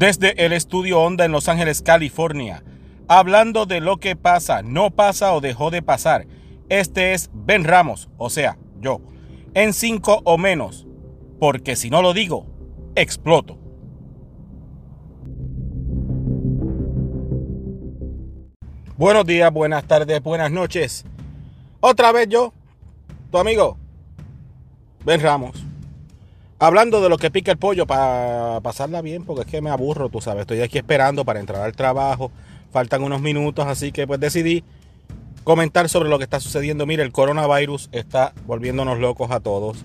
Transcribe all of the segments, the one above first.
desde el estudio Onda en Los Ángeles, California, hablando de lo que pasa, no pasa o dejó de pasar. Este es Ben Ramos, o sea, yo, en cinco o menos, porque si no lo digo, exploto. Buenos días, buenas tardes, buenas noches. Otra vez yo, tu amigo, Ben Ramos. Hablando de lo que pica el pollo para pasarla bien, porque es que me aburro, tú sabes. Estoy aquí esperando para entrar al trabajo. Faltan unos minutos, así que pues decidí comentar sobre lo que está sucediendo. Mire, el coronavirus está volviéndonos locos a todos.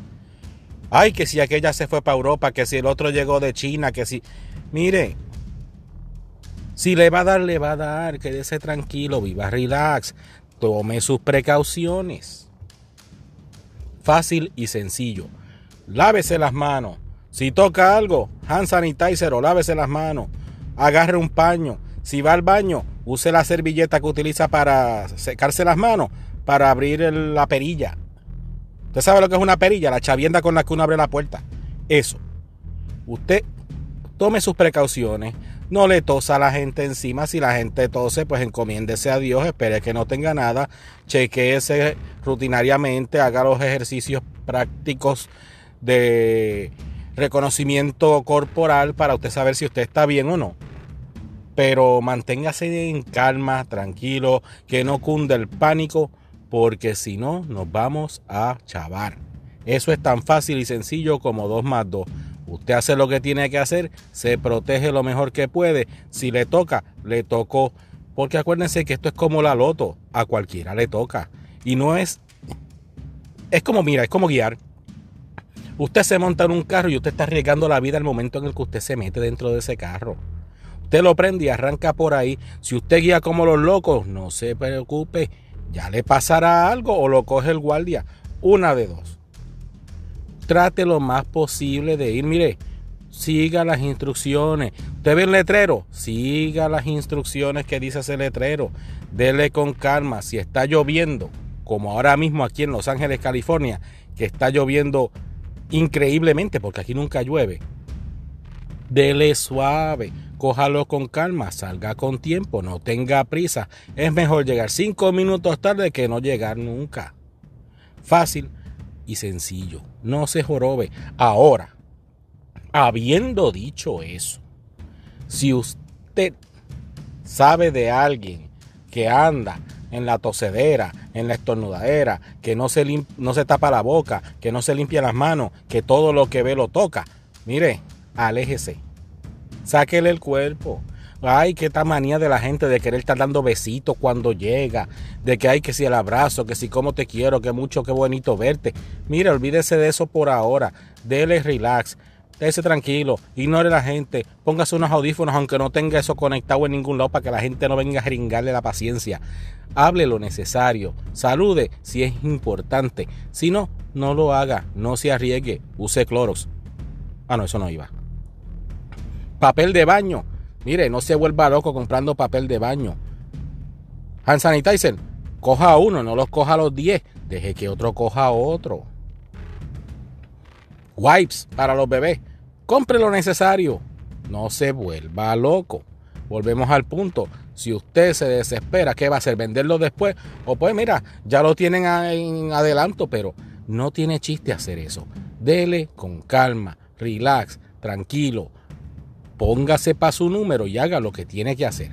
Ay, que si aquella se fue para Europa, que si el otro llegó de China, que si... Mire, si le va a dar, le va a dar. Quédese tranquilo, viva relax. Tome sus precauciones. Fácil y sencillo lávese las manos. Si toca algo, hand sanitizer o lávese las manos. Agarre un paño. Si va al baño, use la servilleta que utiliza para secarse las manos, para abrir la perilla. ¿Usted sabe lo que es una perilla? La chavienda con la que uno abre la puerta. Eso. Usted tome sus precauciones. No le tosa a la gente encima. Si la gente tose, pues encomiéndese a Dios. Espere que no tenga nada. Chequeese rutinariamente. Haga los ejercicios prácticos de reconocimiento corporal para usted saber si usted está bien o no. Pero manténgase en calma, tranquilo, que no cunde el pánico, porque si no, nos vamos a chavar. Eso es tan fácil y sencillo como dos más dos. Usted hace lo que tiene que hacer, se protege lo mejor que puede. Si le toca, le tocó. Porque acuérdense que esto es como la loto, a cualquiera le toca. Y no es... Es como, mira, es como guiar. Usted se monta en un carro y usted está arriesgando la vida al momento en el que usted se mete dentro de ese carro. Usted lo prende y arranca por ahí. Si usted guía como los locos, no se preocupe, ya le pasará algo o lo coge el guardia. Una de dos. Trate lo más posible de ir, mire, siga las instrucciones. Usted ve el letrero, siga las instrucciones que dice ese letrero. Dele con calma. Si está lloviendo, como ahora mismo aquí en Los Ángeles, California, que está lloviendo increíblemente, porque aquí nunca llueve. Dele suave, cójalo con calma, salga con tiempo, no tenga prisa. Es mejor llegar cinco minutos tarde que no llegar nunca. Fácil y sencillo, no se jorobe. Ahora, habiendo dicho eso, si usted sabe de alguien que anda en la tosedera, en la estornudadera, que no se, no se tapa la boca, que no se limpia las manos, que todo lo que ve lo toca. Mire, aléjese. Sáquele el cuerpo. Ay, qué tal manía de la gente de querer estar dando besitos cuando llega, de que hay que si el abrazo, que si cómo te quiero, que mucho, qué bonito verte. Mire, olvídese de eso por ahora. Dele relax. Ese tranquilo, ignore a la gente, póngase unos audífonos aunque no tenga eso conectado en ningún lado para que la gente no venga a jeringarle la paciencia. Hable lo necesario, salude si es importante. Si no, no lo haga, no se arriesgue, use cloros. Ah, no, eso no iba. Papel de baño. Mire, no se vuelva loco comprando papel de baño. Hand sanitizer, coja uno, no los coja los 10. Deje que otro coja otro wipes para los bebés. Compre lo necesario. No se vuelva loco. Volvemos al punto. Si usted se desespera, ¿qué va a hacer? ¿Venderlo después? O pues mira, ya lo tienen en adelanto, pero no tiene chiste hacer eso. Dele con calma, relax, tranquilo. Póngase para su número y haga lo que tiene que hacer.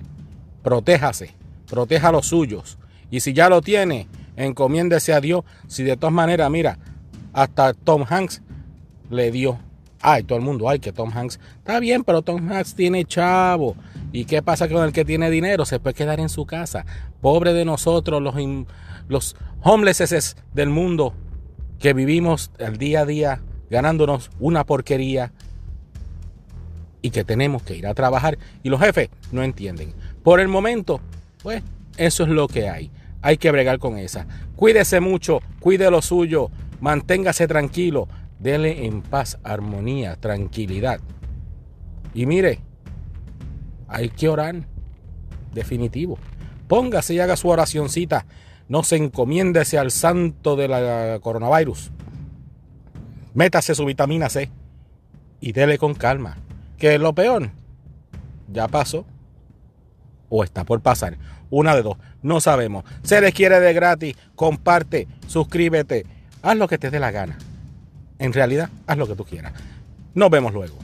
Protéjase, proteja a los suyos. Y si ya lo tiene, encomiéndese a Dios. Si de todas maneras, mira, hasta Tom Hanks le dio. Ay, todo el mundo, ay, que Tom Hanks. Está bien, pero Tom Hanks tiene chavo. ¿Y qué pasa con el que tiene dinero? Se puede quedar en su casa. Pobre de nosotros, los, los homelesses del mundo, que vivimos el día a día ganándonos una porquería y que tenemos que ir a trabajar. Y los jefes no entienden. Por el momento, pues eso es lo que hay. Hay que bregar con esa. Cuídese mucho, cuide lo suyo, manténgase tranquilo. Dele en paz, armonía, tranquilidad. Y mire, hay que orar. Definitivo. Póngase y haga su oracioncita. No se encomiéndese al santo de la coronavirus. Métase su vitamina C y dele con calma. Que lo peor ya pasó o está por pasar. Una de dos. No sabemos. Se les quiere de gratis. Comparte, suscríbete. Haz lo que te dé la gana. En realidad, haz lo que tú quieras. Nos vemos luego.